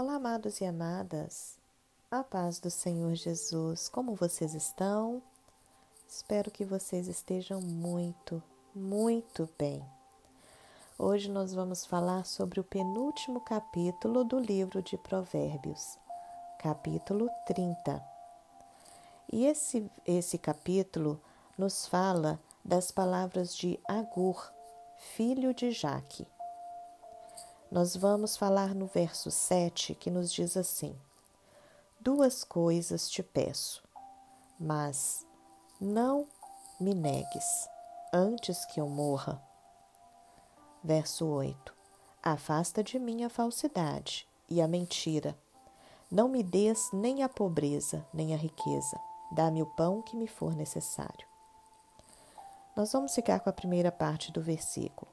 Olá, amados e amadas. A paz do Senhor Jesus. Como vocês estão? Espero que vocês estejam muito, muito bem. Hoje nós vamos falar sobre o penúltimo capítulo do livro de Provérbios, capítulo 30. E esse, esse capítulo nos fala das palavras de Agur, filho de Jaque nós vamos falar no verso 7 que nos diz assim: Duas coisas te peço, mas não me negues antes que eu morra. Verso 8: Afasta de mim a falsidade e a mentira. Não me des nem a pobreza, nem a riqueza. Dá-me o pão que me for necessário. Nós vamos ficar com a primeira parte do versículo.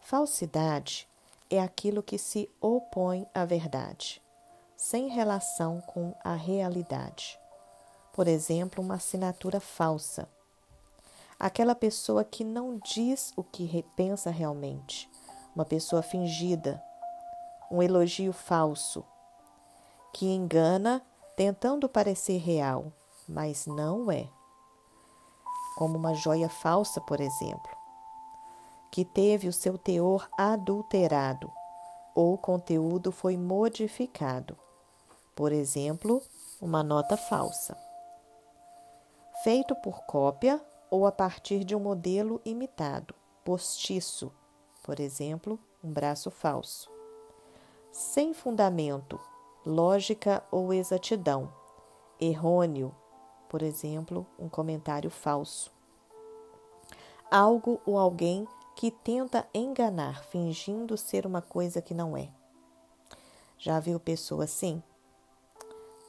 Falsidade é aquilo que se opõe à verdade, sem relação com a realidade. Por exemplo, uma assinatura falsa. Aquela pessoa que não diz o que pensa realmente, uma pessoa fingida, um elogio falso, que engana tentando parecer real, mas não é. Como uma joia falsa, por exemplo que teve o seu teor adulterado ou o conteúdo foi modificado. Por exemplo, uma nota falsa. Feito por cópia ou a partir de um modelo imitado, postiço, por exemplo, um braço falso. Sem fundamento, lógica ou exatidão, errôneo, por exemplo, um comentário falso. Algo ou alguém que tenta enganar, fingindo ser uma coisa que não é. Já viu pessoa assim?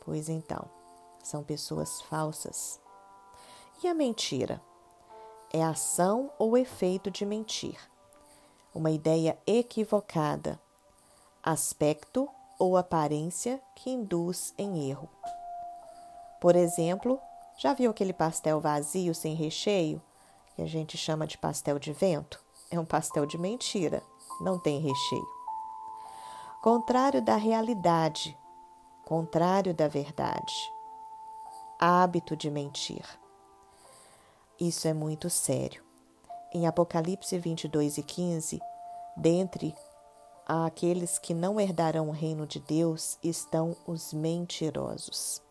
Pois então, são pessoas falsas. E a mentira? É ação ou efeito de mentir. Uma ideia equivocada, aspecto ou aparência que induz em erro. Por exemplo, já viu aquele pastel vazio sem recheio, que a gente chama de pastel de vento? É um pastel de mentira, não tem recheio. Contrário da realidade, contrário da verdade. Hábito de mentir. Isso é muito sério. Em Apocalipse 22 e 15, dentre aqueles que não herdarão o reino de Deus estão os mentirosos.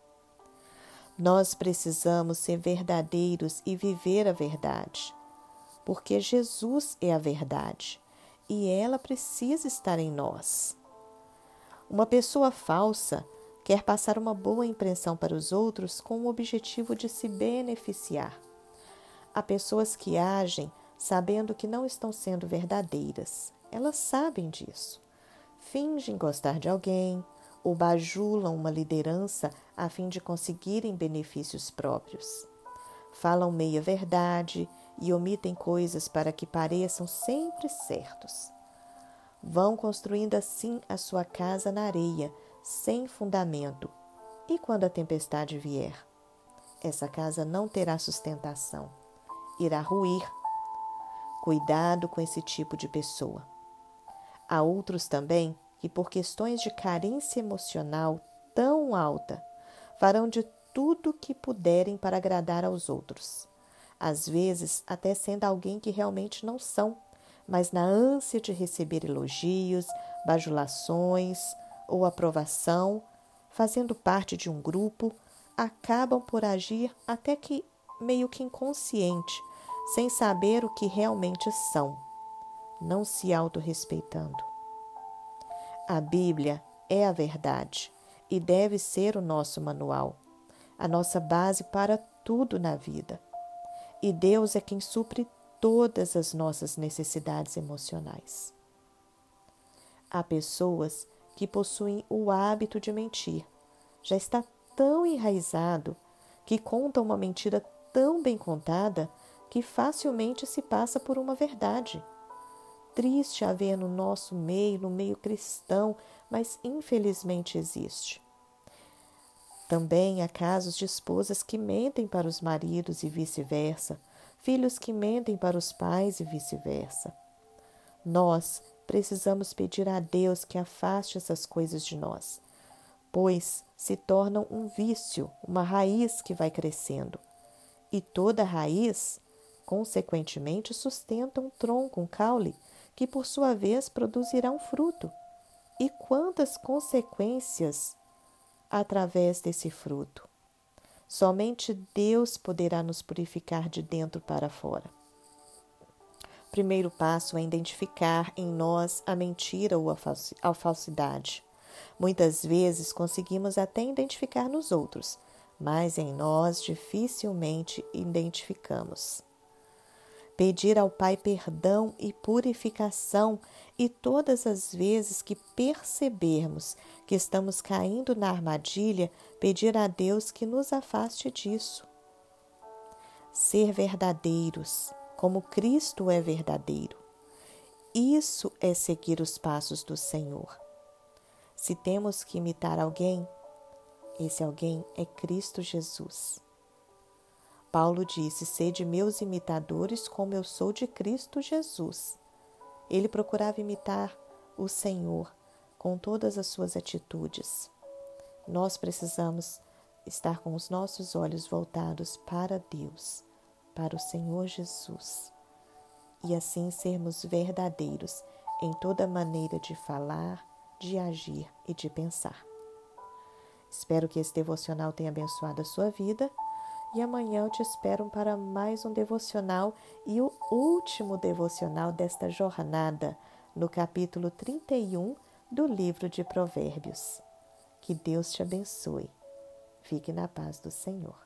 Nós precisamos ser verdadeiros e viver a verdade porque Jesus é a verdade e ela precisa estar em nós. Uma pessoa falsa quer passar uma boa impressão para os outros com o objetivo de se beneficiar. Há pessoas que agem sabendo que não estão sendo verdadeiras. Elas sabem disso. Fingem gostar de alguém ou bajulam uma liderança a fim de conseguirem benefícios próprios. Falam meia verdade e omitem coisas para que pareçam sempre certos. Vão construindo assim a sua casa na areia, sem fundamento. E quando a tempestade vier? Essa casa não terá sustentação, irá ruir. Cuidado com esse tipo de pessoa. Há outros também que, por questões de carência emocional tão alta, farão de tudo que puderem para agradar aos outros às vezes até sendo alguém que realmente não são, mas na ânsia de receber elogios, bajulações ou aprovação, fazendo parte de um grupo, acabam por agir até que meio que inconsciente, sem saber o que realmente são, não se autorrespeitando. A Bíblia é a verdade e deve ser o nosso manual, a nossa base para tudo na vida e Deus é quem supre todas as nossas necessidades emocionais. Há pessoas que possuem o hábito de mentir. Já está tão enraizado que conta uma mentira tão bem contada que facilmente se passa por uma verdade. Triste haver no nosso meio, no meio cristão, mas infelizmente existe. Também há casos de esposas que mentem para os maridos e vice-versa, filhos que mentem para os pais e vice-versa. Nós precisamos pedir a Deus que afaste essas coisas de nós, pois se tornam um vício, uma raiz que vai crescendo. E toda raiz, consequentemente, sustenta um tronco, um caule, que por sua vez produzirá um fruto. E quantas consequências através desse fruto? Somente Deus poderá nos purificar de dentro para fora. O primeiro passo é identificar em nós a mentira ou a falsidade. Muitas vezes conseguimos até identificar nos outros, mas em nós dificilmente identificamos. Pedir ao Pai perdão e purificação, e todas as vezes que percebermos que estamos caindo na armadilha, pedir a Deus que nos afaste disso. Ser verdadeiros, como Cristo é verdadeiro. Isso é seguir os passos do Senhor. Se temos que imitar alguém, esse alguém é Cristo Jesus. Paulo disse: Sede meus imitadores, como eu sou de Cristo Jesus. Ele procurava imitar o Senhor com todas as suas atitudes. Nós precisamos estar com os nossos olhos voltados para Deus, para o Senhor Jesus, e assim sermos verdadeiros em toda maneira de falar, de agir e de pensar. Espero que esse devocional tenha abençoado a sua vida e amanhã eu te espero para mais um devocional e o último devocional desta jornada, no capítulo 31 do livro de Provérbios. Que Deus te abençoe. Fique na paz do Senhor.